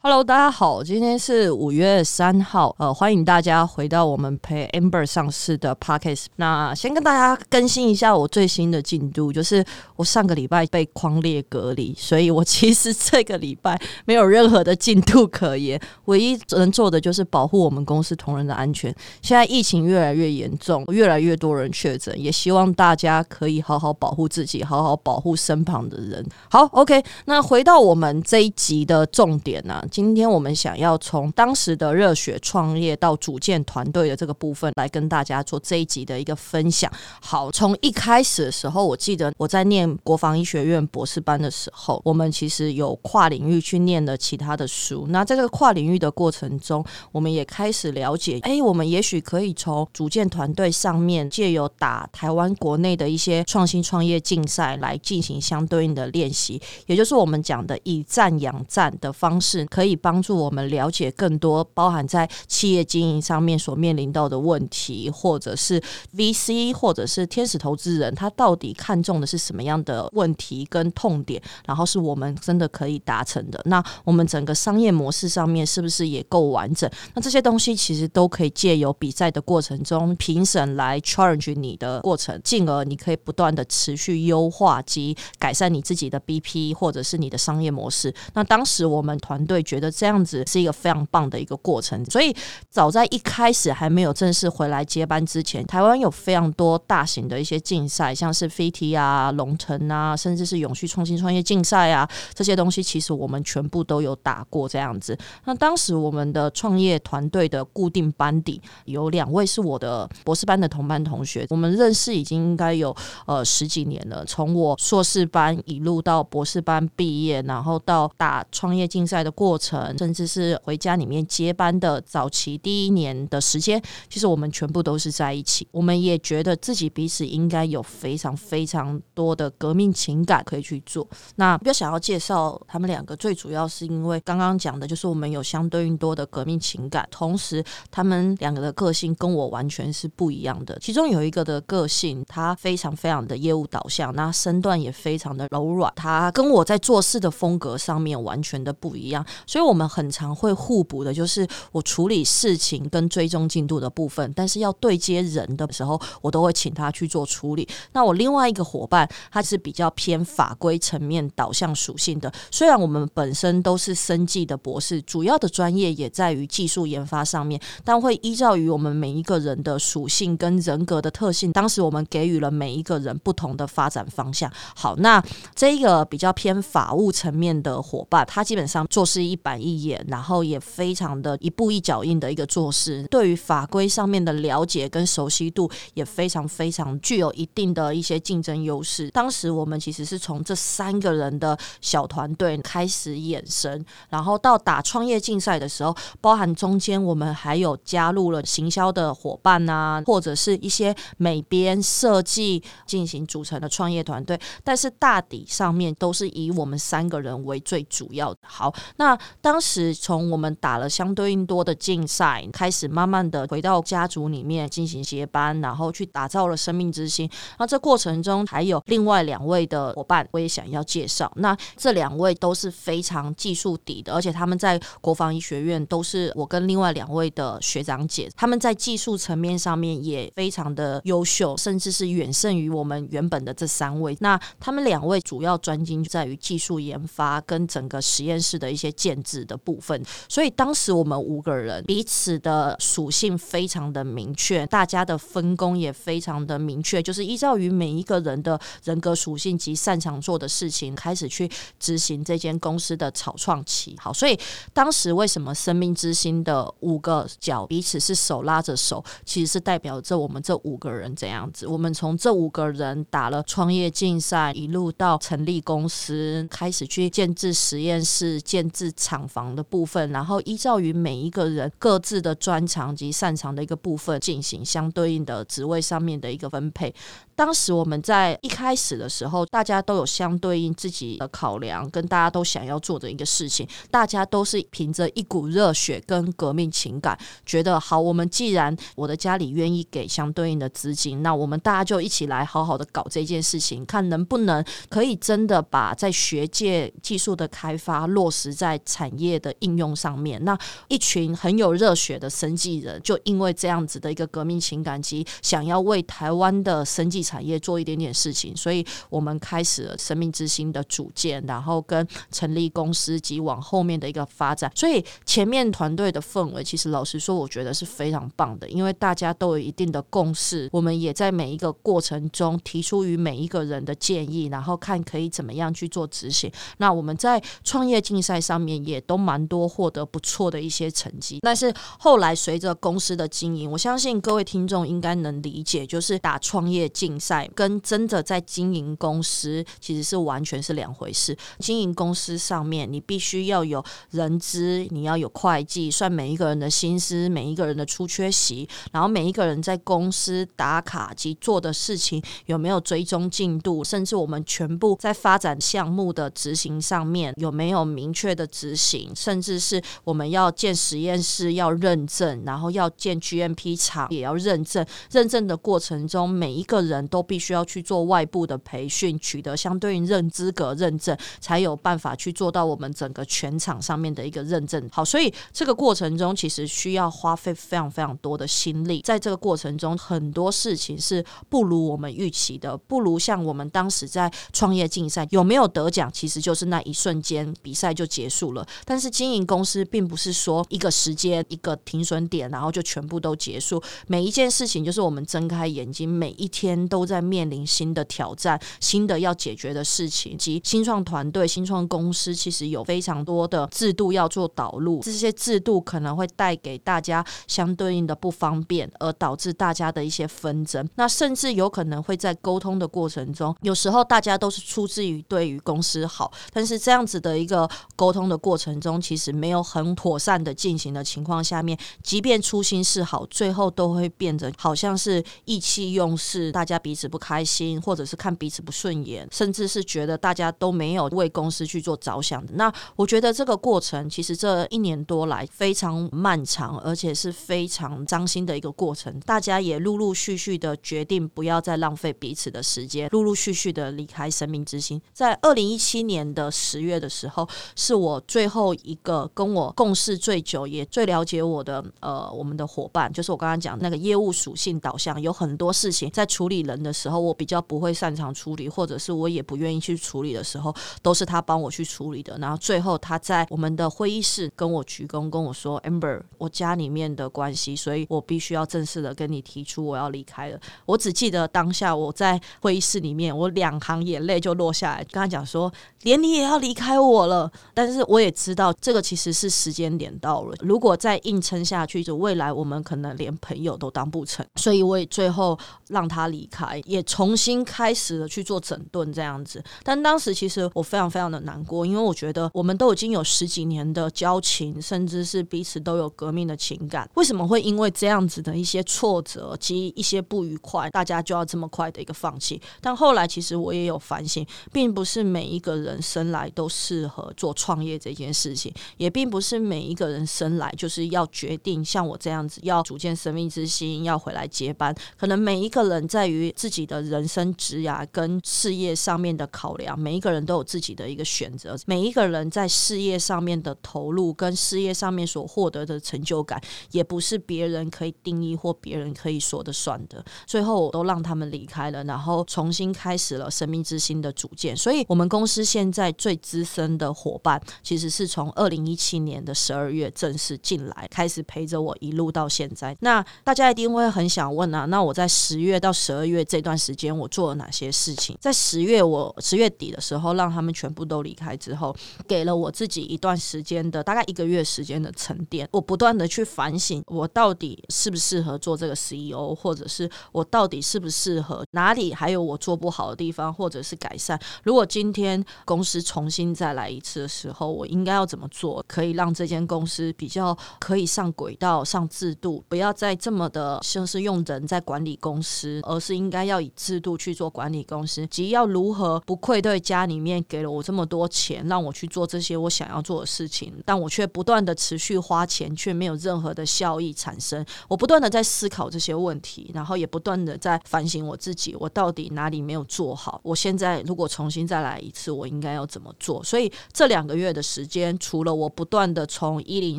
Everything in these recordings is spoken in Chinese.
Hello，大家好，今天是五月三号，呃，欢迎大家回到我们陪 Amber 上市的 Podcast。那先跟大家更新一下我最新的进度，就是我上个礼拜被框列隔离，所以我其实这个礼拜没有任何的进度可言，唯一能做的就是保护我们公司同仁的安全。现在疫情越来越严重，越来越多人确诊，也希望大家可以好好保护自己，好好保护身旁的人。好，OK，那回到我们这一集的重点呢？今天我们想要从当时的热血创业到组建团队的这个部分来跟大家做这一集的一个分享。好，从一开始的时候，我记得我在念国防医学院博士班的时候，我们其实有跨领域去念了其他的书。那在这个跨领域的过程中，我们也开始了解，哎，我们也许可以从组建团队上面，借由打台湾国内的一些创新创业竞赛来进行相对应的练习，也就是我们讲的以战养战的方式。可以帮助我们了解更多包含在企业经营上面所面临到的问题，或者是 VC 或者是天使投资人，他到底看中的是什么样的问题跟痛点，然后是我们真的可以达成的。那我们整个商业模式上面是不是也够完整？那这些东西其实都可以借由比赛的过程中评审来 challenge 你的过程，进而你可以不断的持续优化及改善你自己的 BP 或者是你的商业模式。那当时我们团队。觉得这样子是一个非常棒的一个过程，所以早在一开始还没有正式回来接班之前，台湾有非常多大型的一些竞赛，像是飞 T 啊、龙腾啊，甚至是永续创新创业竞赛啊，这些东西其实我们全部都有打过这样子。那当时我们的创业团队的固定班底有两位是我的博士班的同班同学，我们认识已经应该有呃十几年了，从我硕士班一路到博士班毕业，然后到打创业竞赛的过。程，甚至是回家里面接班的早期第一年的时间，其实我们全部都是在一起。我们也觉得自己彼此应该有非常非常多的革命情感可以去做。那比较想要介绍他们两个，最主要是因为刚刚讲的就是我们有相对应多的革命情感，同时他们两个的个性跟我完全是不一样的。其中有一个的个性，他非常非常的业务导向，那身段也非常的柔软，他跟我在做事的风格上面完全的不一样。所以，我们很常会互补的，就是我处理事情跟追踪进度的部分，但是要对接人的时候，我都会请他去做处理。那我另外一个伙伴，他是比较偏法规层面导向属性的。虽然我们本身都是生技的博士，主要的专业也在于技术研发上面，但会依照于我们每一个人的属性跟人格的特性，当时我们给予了每一个人不同的发展方向。好，那这个比较偏法务层面的伙伴，他基本上做事一。板一眼，然后也非常的一步一脚印的一个做事，对于法规上面的了解跟熟悉度也非常非常具有一定的一些竞争优势。当时我们其实是从这三个人的小团队开始衍生，然后到打创业竞赛的时候，包含中间我们还有加入了行销的伙伴啊，或者是一些美编设计进行组成的创业团队，但是大底上面都是以我们三个人为最主要的。好，那。当时从我们打了相对应多的竞赛，开始慢慢的回到家族里面进行接班，然后去打造了生命之星。那这过程中还有另外两位的伙伴，我也想要介绍。那这两位都是非常技术底的，而且他们在国防医学院都是我跟另外两位的学长姐，他们在技术层面上面也非常的优秀，甚至是远胜于我们原本的这三位。那他们两位主要专精在于技术研发跟整个实验室的一些。制的部分，所以当时我们五个人彼此的属性非常的明确，大家的分工也非常的明确，就是依照于每一个人的人格属性及擅长做的事情，开始去执行这间公司的草创期。好，所以当时为什么生命之星的五个角彼此是手拉着手，其实是代表着我们这五个人这样子。我们从这五个人打了创业竞赛，一路到成立公司，开始去建制实验室，建制。厂房的部分，然后依照于每一个人各自的专长及擅长的一个部分进行相对应的职位上面的一个分配。当时我们在一开始的时候，大家都有相对应自己的考量，跟大家都想要做的一个事情，大家都是凭着一股热血跟革命情感，觉得好，我们既然我的家里愿意给相对应的资金，那我们大家就一起来好好的搞这件事情，看能不能可以真的把在学界技术的开发落实在产业的应用上面。那一群很有热血的生技人，就因为这样子的一个革命情感及想要为台湾的生技产业做一点点事情，所以我们开始了生命之星的组建，然后跟成立公司及往后面的一个发展。所以前面团队的氛围，其实老实说，我觉得是非常棒的，因为大家都有一定的共识，我们也在每一个过程中提出于每一个人的建议，然后看可以怎么样去做执行。那我们在创业竞赛上面也都蛮多获得不错的一些成绩，但是后来随着公司的经营，我相信各位听众应该能理解，就是打创业竞赛跟真的在经营公司其实是完全是两回事。经营公司上面，你必须要有人资，你要有会计，算每一个人的薪资，每一个人的出缺席，然后每一个人在公司打卡及做的事情有没有追踪进度，甚至我们全部在发展项目的执行上面有没有明确的执行，甚至是我们要建实验室要认证，然后要建 GMP 厂也要认证。认证的过程中，每一个人都必须要去做外部的培训，取得相对应认资格认证，才有办法去做到我们整个全场上面的一个认证。好，所以这个过程中其实需要花费非常非常多的心力。在这个过程中，很多事情是不如我们预期的，不如像我们当时在创业竞赛有没有得奖，其实就是那一瞬间比赛就结束了。但是经营公司并不是说一个时间一个停损点，然后就全部都结束。每一件事情就是我们睁开眼睛，每一天都都在面临新的挑战、新的要解决的事情。及新创团队、新创公司其实有非常多的制度要做导入，这些制度可能会带给大家相对应的不方便，而导致大家的一些纷争。那甚至有可能会在沟通的过程中，有时候大家都是出自于对于公司好，但是这样子的一个沟通的过程中，其实没有很妥善的进行的情况下面，即便初心是好，最后都会变成好像是意气用事，大家彼此不开心，或者是看彼此不顺眼，甚至是觉得大家都没有为公司去做着想的。那我觉得这个过程其实这一年多来非常漫长，而且是非常脏心的一个过程。大家也陆陆续续的决定不要再浪费彼此的时间，陆陆续续的离开生命之星。在二零一七年的十月的时候，是我最后一个跟我共事最久也最了解我的呃我们的伙伴，就是我刚刚讲那个业务属性导向，有很多事情在处理人的时候，我比较不会擅长处理，或者是我也不愿意去处理的时候，都是他帮我去处理的。然后最后他在我们的会议室跟我鞠躬，跟我说：“Amber，我家里面的关系，所以我必须要正式的跟你提出我要离开了。”我只记得当下我在会议室里面，我两行眼泪就落下来，跟他讲说：“连你也要离开我了。”但是我也知道这个其实是时间点到了，如果再硬撑下去，就未来我们可能连朋友都当不成。所以我也最后让他离开，也重新开始了去做整顿这样子。但当时其实我非常非常的难过，因为我觉得我们都已经有十几年的交情，甚至是彼此都有革命的情感，为什么会因为这样子的一些挫折及一些不愉快，大家就要这么快的一个放弃？但后来其实我也有反省，并不是每一个人生来都适合做创业这件事情，也并不是每一个人生来就是要决定像我这样子要组建生命之心，要回来接班。可能每一个人在于自己的人生职涯跟事业上面的考量，每一个人都有自己的一个选择。每一个人在事业上面的投入跟事业上面所获得的成就感，也不是别人可以定义或别人可以说的算的。最后我都让他们离开了，然后重新开始了生命之心的组建。所以，我们公司现在最资深的伙伴，其实是从二零一七年的十二月正式进来，开始陪着我一路到现在。那大家一定会很想问啊，那我在十月到十二月这段时间，我做了哪些事情？在十月我十月底的时候，让他们全部都离开之后，给了我自己一段时间的大概一个月时间的沉淀。我不断的去反省，我到底适不适合做这个 CEO，或者是我到底适不适合哪里还有我做不好的地方，或者是改善。如果今天公司重新再来一次的时候，我应该要怎么做，可以让这间公司比较可以上轨道、上制度，不要再这么的像是用人在管理公司，而是应应该要以制度去做管理公司，即要如何不愧对家里面给了我这么多钱，让我去做这些我想要做的事情，但我却不断的持续花钱，却没有任何的效益产生。我不断的在思考这些问题，然后也不断的在反省我自己，我到底哪里没有做好？我现在如果重新再来一次，我应该要怎么做？所以这两个月的时间，除了我不断的从一零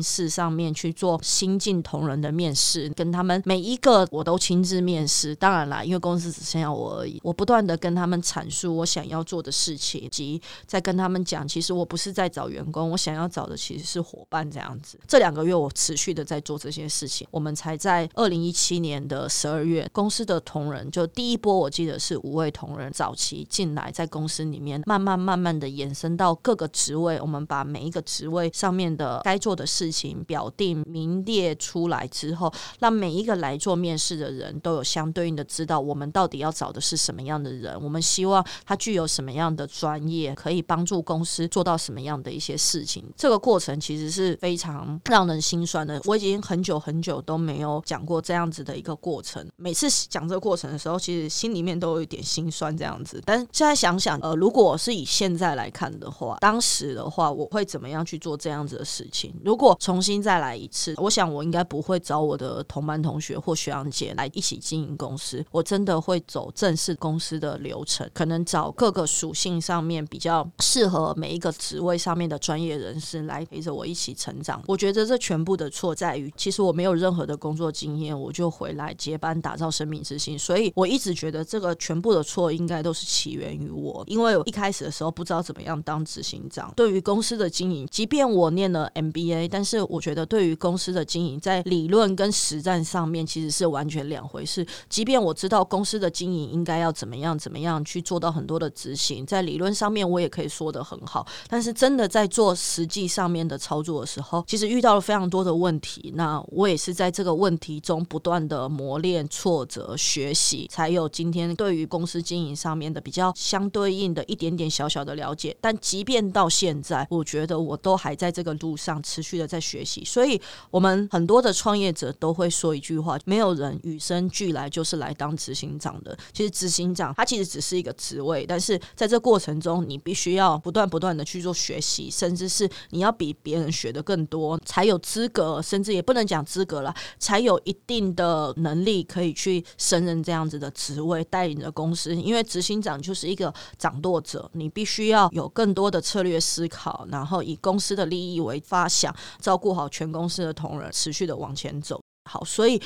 四上面去做新进同仁的面试，跟他们每一个我都亲自面试。当然啦，因为公司是只剩下我而已，我不断的跟他们阐述我想要做的事情，及在跟他们讲，其实我不是在找员工，我想要找的其实是伙伴这样子。这两个月我持续的在做这些事情，我们才在二零一七年的十二月，公司的同仁就第一波，我记得是五位同仁早期进来，在公司里面慢慢慢慢的延伸到各个职位，我们把每一个职位上面的该做的事情表定名列出来之后，让每一个来做面试的人都有相对应的知道我们到底要找的是什么样的人，我们希望他具有什么样的专业，可以帮助公司做到什么样的一些事情。这个过程其实是非常让人心酸的。我已经很久很久都没有讲过这样子的一个过程。每次讲这个过程的时候，其实心里面都有一点心酸这样子。但现在想想，呃，如果是以现在来看的话，当时的话，我会怎么样去做这样子的事情？如果重新再来一次，我想我应该不会找我的同班同学或学长姐来一起经营公司。我真的会走正式公司的流程，可能找各个属性上面比较适合每一个职位上面的专业人士来陪着我一起成长。我觉得这全部的错在于，其实我没有任何的工作经验，我就回来接班打造生命之星。所以我一直觉得这个全部的错应该都是起源于我，因为我一开始的时候不知道怎么样当执行长。对于公司的经营，即便我念了 MBA，但是我觉得对于公司的经营，在理论跟实战上面其实是完全两回事。即便我知道公公司的经营应该要怎么样怎么样去做到很多的执行，在理论上面我也可以说的很好，但是真的在做实际上面的操作的时候，其实遇到了非常多的问题。那我也是在这个问题中不断的磨练、挫折、学习，才有今天对于公司经营上面的比较相对应的一点点小小的了解。但即便到现在，我觉得我都还在这个路上持续的在学习。所以，我们很多的创业者都会说一句话：没有人与生俱来就是来当执行长的。其实，执行长他其实只是一个职位，但是在这过程中，你必须要不断不断的去做学习，甚至是你要比别人学的更多，才有资格，甚至也不能讲资格了，才有一定的能力可以去胜任这样子的职位，带领着公司。因为执行长就是一个掌舵者，你必须要有更多的策略思考，然后以公司的利益为发想，照顾好全公司的同仁，持续的往前走。好，所以。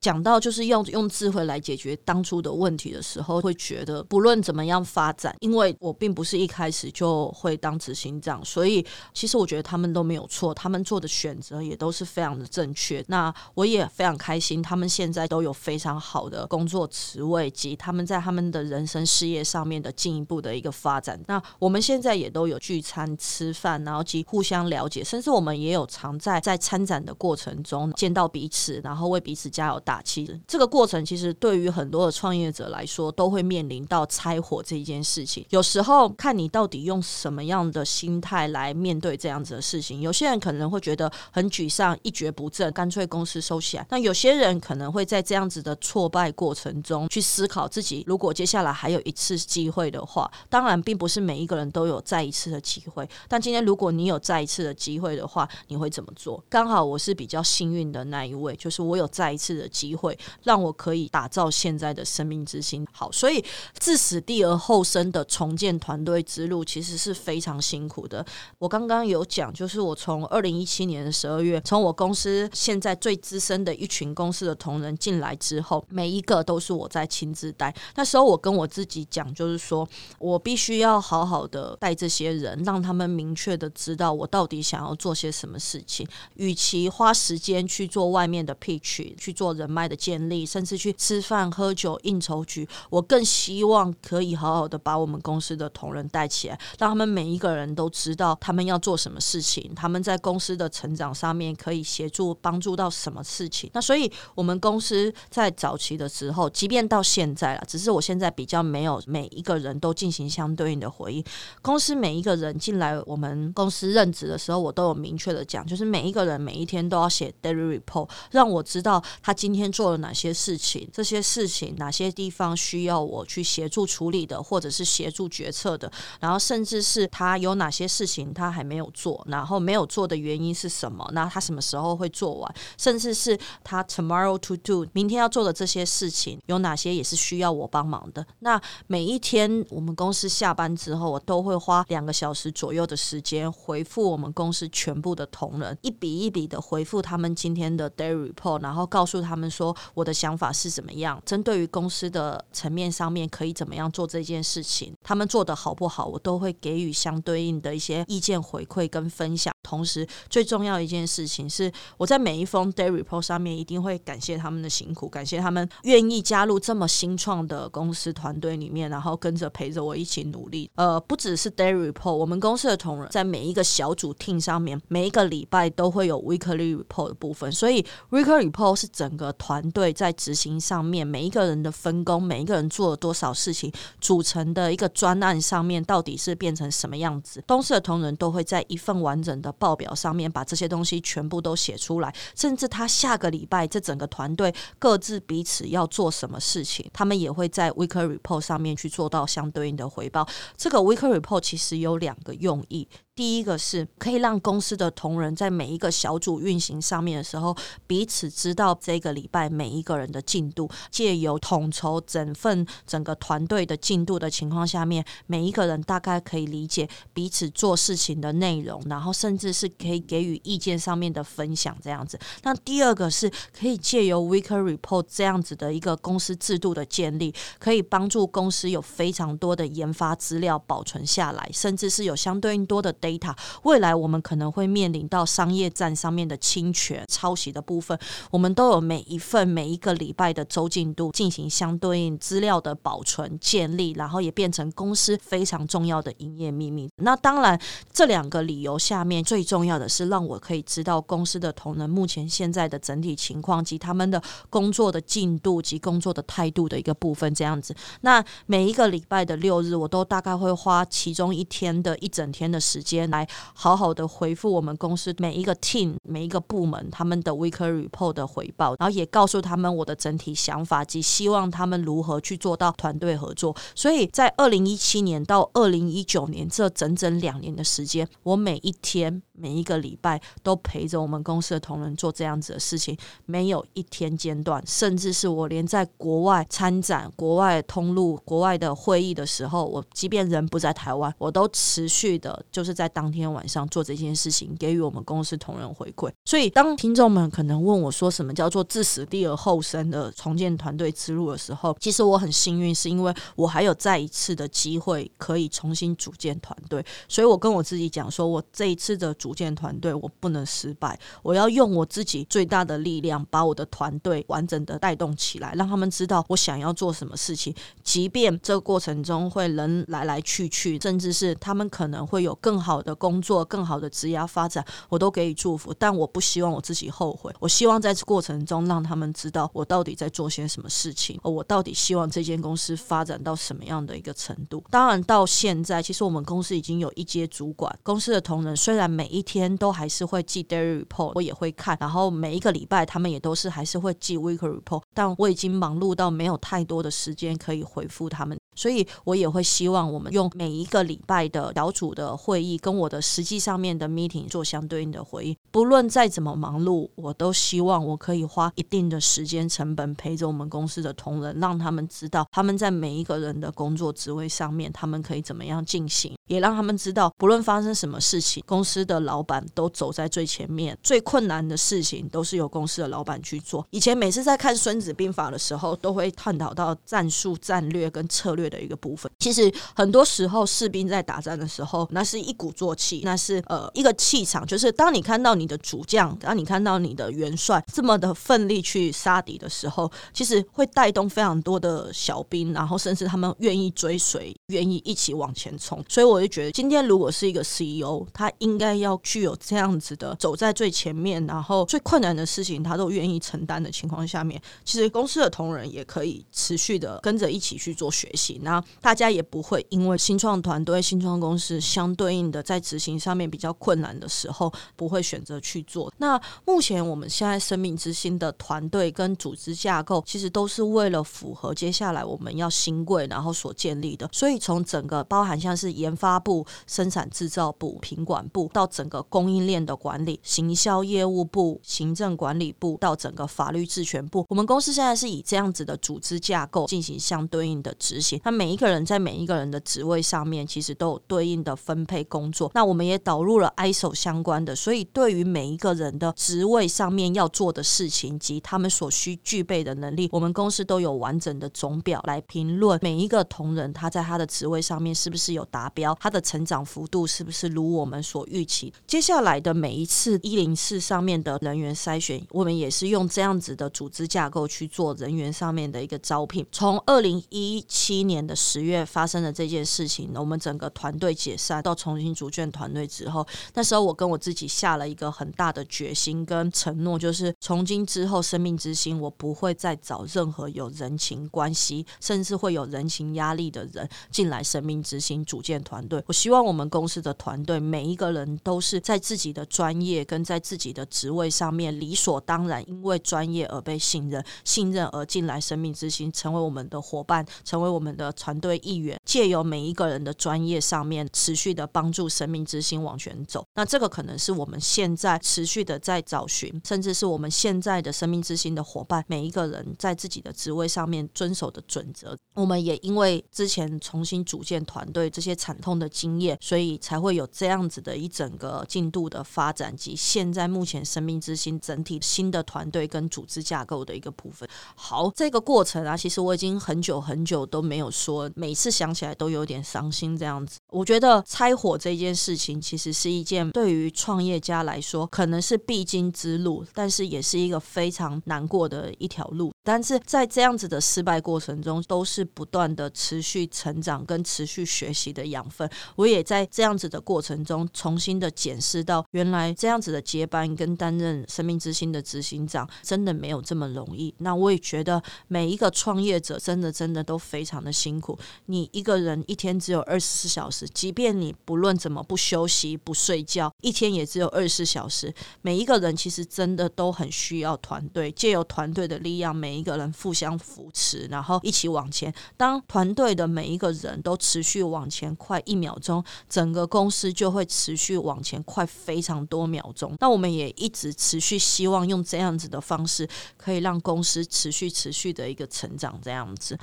讲到就是用用智慧来解决当初的问题的时候，会觉得不论怎么样发展，因为我并不是一开始就会当执行长，所以其实我觉得他们都没有错，他们做的选择也都是非常的正确。那我也非常开心，他们现在都有非常好的工作职位及他们在他们的人生事业上面的进一步的一个发展。那我们现在也都有聚餐吃饭，然后及互相了解，甚至我们也有常在在参展的过程中见到彼此，然后为彼此加油。打气，这个过程其实对于很多的创业者来说，都会面临到拆伙这一件事情。有时候看你到底用什么样的心态来面对这样子的事情。有些人可能会觉得很沮丧，一蹶不振，干脆公司收起来。那有些人可能会在这样子的挫败过程中去思考自己，如果接下来还有一次机会的话，当然并不是每一个人都有再一次的机会。但今天如果你有再一次的机会的话，你会怎么做？刚好我是比较幸运的那一位，就是我有再一次的。机会让我可以打造现在的生命之星。好，所以自死地而后生的重建团队之路其实是非常辛苦的。我刚刚有讲，就是我从二零一七年的十二月，从我公司现在最资深的一群公司的同仁进来之后，每一个都是我在亲自带。那时候我跟我自己讲，就是说我必须要好好的带这些人，让他们明确的知道我到底想要做些什么事情。与其花时间去做外面的 pitch，去做人。脉的建立，甚至去吃饭、喝酒、应酬局，我更希望可以好好的把我们公司的同仁带起来，让他们每一个人都知道他们要做什么事情，他们在公司的成长上面可以协助帮助到什么事情。那所以，我们公司在早期的时候，即便到现在了，只是我现在比较没有每一个人都进行相对应的回应。公司每一个人进来我们公司任职的时候，我都有明确的讲，就是每一个人每一天都要写 daily report，让我知道他今。天做了哪些事情，这些事情哪些地方需要我去协助处理的，或者是协助决策的，然后甚至是他有哪些事情他还没有做，然后没有做的原因是什么？那他什么时候会做完？甚至是他 tomorrow to do 明天要做的这些事情有哪些也是需要我帮忙的？那每一天我们公司下班之后，我都会花两个小时左右的时间回复我们公司全部的同仁，一笔一笔的回复他们今天的 day report，然后告诉他们说我的想法是怎么样，针对于公司的层面上面可以怎么样做这件事情，他们做的好不好，我都会给予相对应的一些意见回馈跟分享。同时，最重要一件事情是，我在每一封 day report 上面一定会感谢他们的辛苦，感谢他们愿意加入这么新创的公司团队里面，然后跟着陪着我一起努力。呃，不只是 day report，我们公司的同仁在每一个小组 team 上面，每一个礼拜都会有 weekly report 的部分。所以 weekly report 是整个团队在执行上面每一个人的分工，每一个人做了多少事情组成的一个专案上面，到底是变成什么样子。公司的同仁都会在一份完整的报表上面把这些东西全部都写出来，甚至他下个礼拜这整个团队各自彼此要做什么事情，他们也会在 weekly report 上面去做到相对应的回报。这个 weekly report 其实有两个用意。第一个是可以让公司的同仁在每一个小组运行上面的时候，彼此知道这个礼拜每一个人的进度，借由统筹整份整个团队的进度的情况下面，每一个人大概可以理解彼此做事情的内容，然后甚至是可以给予意见上面的分享这样子。那第二个是可以借由 weekly report 这样子的一个公司制度的建立，可以帮助公司有非常多的研发资料保存下来，甚至是有相对应多的。data，未来我们可能会面临到商业站上面的侵权、抄袭的部分，我们都有每一份每一个礼拜的周进度进行相对应资料的保存建立，然后也变成公司非常重要的营业秘密。那当然，这两个理由下面最重要的是让我可以知道公司的同仁目前现在的整体情况及他们的工作的进度及工作的态度的一个部分。这样子，那每一个礼拜的六日，我都大概会花其中一天的一整天的时间。来好好的回复我们公司每一个 team 每一个部门他们的 week report 的回报，然后也告诉他们我的整体想法及希望他们如何去做到团队合作。所以在二零一七年到二零一九年这整整两年的时间，我每一天每一个礼拜都陪着我们公司的同仁做这样子的事情，没有一天间断。甚至是我连在国外参展、国外通路、国外的会议的时候，我即便人不在台湾，我都持续的就是在。当天晚上做这件事情，给予我们公司同仁回馈。所以，当听众们可能问我说什么叫做“置死地而后生”的重建团队之路的时候，其实我很幸运，是因为我还有再一次的机会可以重新组建团队。所以我跟我自己讲说，我这一次的组组建团队，我不能失败，我要用我自己最大的力量，把我的团队完整的带动起来，让他们知道我想要做什么事情。即便这个过程中会人来来去去，甚至是他们可能会有更好。的工作更好的职业发展，我都给予祝福，但我不希望我自己后悔。我希望在这过程中让他们知道我到底在做些什么事情，我到底希望这间公司发展到什么样的一个程度。当然，到现在其实我们公司已经有一阶主管，公司的同仁虽然每一一天都还是会记 daily report，我也会看，然后每一个礼拜他们也都是还是会记 weekly report，但我已经忙碌到没有太多的时间可以回复他们。所以我也会希望我们用每一个礼拜的小组的会议，跟我的实际上面的 meeting 做相对应的回应。不论再怎么忙碌，我都希望我可以花一定的时间成本陪着我们公司的同仁，让他们知道他们在每一个人的工作职位上面，他们可以怎么样进行，也让他们知道，不论发生什么事情，公司的老板都走在最前面，最困难的事情都是由公司的老板去做。以前每次在看《孙子兵法》的时候，都会探讨到战术、战略跟策略。的一个部分，其实很多时候士兵在打战的时候，那是一鼓作气，那是呃一个气场，就是当你看到你的主将，当你看到你的元帅这么的奋力去杀敌的时候，其实会带动非常多的小兵，然后甚至他们愿意追随，愿意一起往前冲。所以我我就觉得，今天如果是一个 CEO，他应该要具有这样子的走在最前面，然后最困难的事情他都愿意承担的情况下面，其实公司的同仁也可以持续的跟着一起去做学习。那大家也不会因为新创团队、新创公司相对应的在执行上面比较困难的时候，不会选择去做。那目前我们现在生命之星的团队跟组织架构，其实都是为了符合接下来我们要新贵，然后所建立的。所以从整个包含像是研发部、生产制造部、品管部，到整个供应链的管理、行销业务部、行政管理部，到整个法律治权部，我们公司现在是以这样子的组织架构进行相对应的执行。那每一个人在每一个人的职位上面，其实都有对应的分配工作。那我们也导入了 ISO 相关的，所以对于每一个人的职位上面要做的事情及他们所需具备的能力，我们公司都有完整的总表来评论每一个同仁他在他的职位上面是不是有达标，他的成长幅度是不是如我们所预期。接下来的每一次一零四上面的人员筛选，我们也是用这样子的组织架构去做人员上面的一个招聘。从二零一七年的十月发生的这件事情，我们整个团队解散到重新组建团队之后，那时候我跟我自己下了一个很大的决心跟承诺，就是从今之后生命之星，我不会再找任何有人情关系，甚至会有人情压力的人进来生命之星组建团队。我希望我们公司的团队每一个人都是在自己的专业跟在自己的职位上面理所当然，因为专业而被信任，信任而进来生命之星，成为我们的伙伴，成为我们的团队一员。借由每一个人的专业上面，持续的帮助生命之星往前走。那这个可能是我们现在持续的在找寻，甚至是我们现在的生命之星的伙伴，每一个人在自己的职位上面遵守的准则。我们也因为之前重新组建团队这些惨痛的经验，所以才会有这样子的一整个进度的发展及现在目前生命之星整体新的团队跟组织架构的一个部分。好，这个过程啊，其实我已经很久很久都没有说，每次想起来都有点伤心这样子。我觉得拆伙这件事情，其实是一件对于创业家来说可能是必经之路，但是也是一个非常难过的一条路。但是在这样子的失败过程中，都是不断的持续成长跟持续学习的养分。我也在这样子的过程中，重新的检视到，原来这样子的接班跟担任生命之星的执行长，真的没有这么容易。那我也觉得每一个创业者，真的真的都非常的辛苦。你一个人一天只有二十四小时，即便你不论怎么不休息不睡觉，一天也只有二十四小时。每一个人其实真的都很需要团队，借由团队的力量，每每一个人互相扶持，然后一起往前。当团队的每一个人都持续往前快一秒钟，整个公司就会持续往前快非常多秒钟。那我们也一直持续希望用这样子的方式，可以让公司持续持续的一个成长。这样子，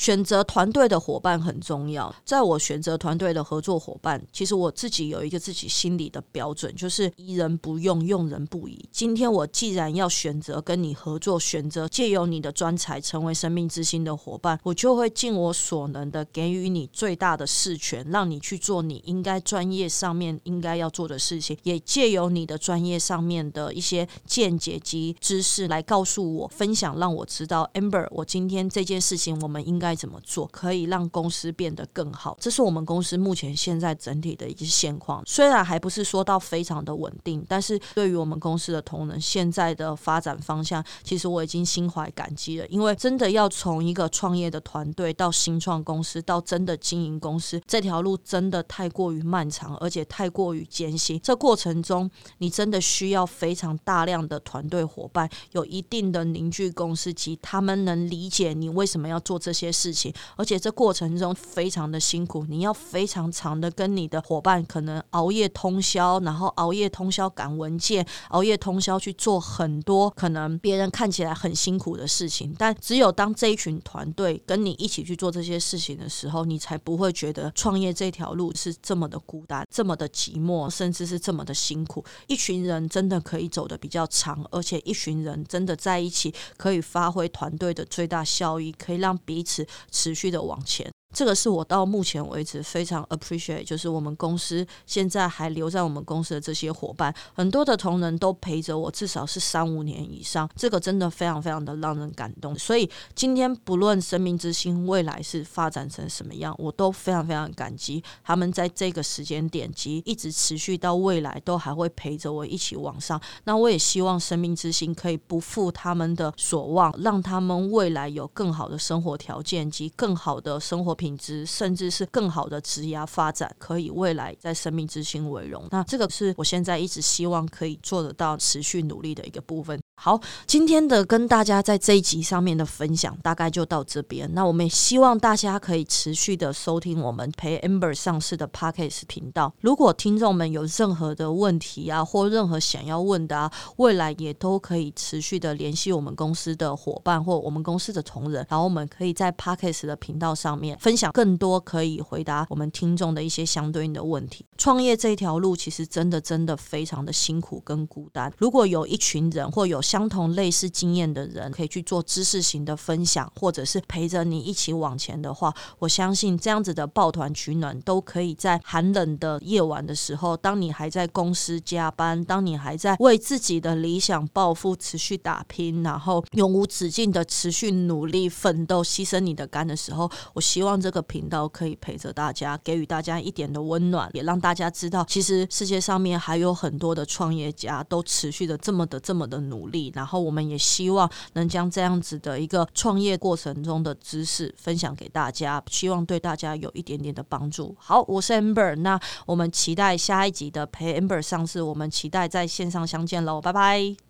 选择团队的伙伴很重要。在我选择团队的合作伙伴，其实我自己有一个自己心里的标准，就是疑人不用，用人不疑。今天我既然要选择跟你合作，选择借由你的专才成为生命之星的伙伴，我就会尽我所能的给予你最大的事权，让你去做你应该专业上面应该要做的事情，也借由你的专业上面的一些见解及知识来告诉我分享，让我知道 Amber，我今天这件事情我们应该该怎么做，可以让公司变得更好。这是我们公司目前现在整体的一个现况，虽然还不是说到非常的稳定，但是对于我们公司的同仁现在的发展方向，其实我已经心怀感激了。因为真的要从一个创业的团队到新创公司，到真的经营公司，这条路真的太过于漫长，而且太过于艰辛。这过程中，你真的需要非常大量的团队伙伴，有一定的凝聚公司，及他们能理解你为什么要做这些事情。而且这过程中非常的辛苦，你要非常长的跟你的伙伴可能熬夜通宵，然后熬夜通宵赶文件，熬夜通宵去做很多可能别人看起来很辛苦的事情。但只有当这一群团队跟你一起去做这些事情的时候，你才不会觉得创业这条路是这么的孤单、这么的寂寞，甚至是这么的辛苦。一群人真的可以走得比较长，而且一群人真的在一起可以发挥团队的最大效益，可以让彼此持续的往前。这个是我到目前为止非常 appreciate，就是我们公司现在还留在我们公司的这些伙伴，很多的同仁都陪着我，至少是三五年以上，这个真的非常非常的让人感动。所以今天不论生命之星未来是发展成什么样，我都非常非常感激他们在这个时间点及一直持续到未来都还会陪着我一起往上。那我也希望生命之星可以不负他们的所望，让他们未来有更好的生活条件及更好的生活。品质，甚至是更好的职业发展，可以未来在生命之星为荣。那这个是我现在一直希望可以做得到、持续努力的一个部分。好，今天的跟大家在这一集上面的分享大概就到这边。那我们也希望大家可以持续的收听我们陪 Amber 上市的 Podcast 频道。如果听众们有任何的问题啊，或任何想要问的啊，未来也都可以持续的联系我们公司的伙伴或我们公司的同仁，然后我们可以在 Podcast 的频道上面分享更多可以回答我们听众的一些相对应的问题。创业这条路其实真的真的非常的辛苦跟孤单。如果有一群人或有相同类似经验的人，可以去做知识型的分享，或者是陪着你一起往前的话，我相信这样子的抱团取暖，都可以在寒冷的夜晚的时候，当你还在公司加班，当你还在为自己的理想抱负持续打拼，然后永无止境的持续努力奋斗，牺牲你的肝的时候，我希望这个频道可以陪着大家，给予大家一点的温暖，也让大家知道，其实世界上面还有很多的创业家都持续的这么的这么的努力。然后。我们也希望能将这样子的一个创业过程中的知识分享给大家，希望对大家有一点点的帮助。好，我是 Amber，那我们期待下一集的陪 Amber 上市，我们期待在线上相见喽，拜拜。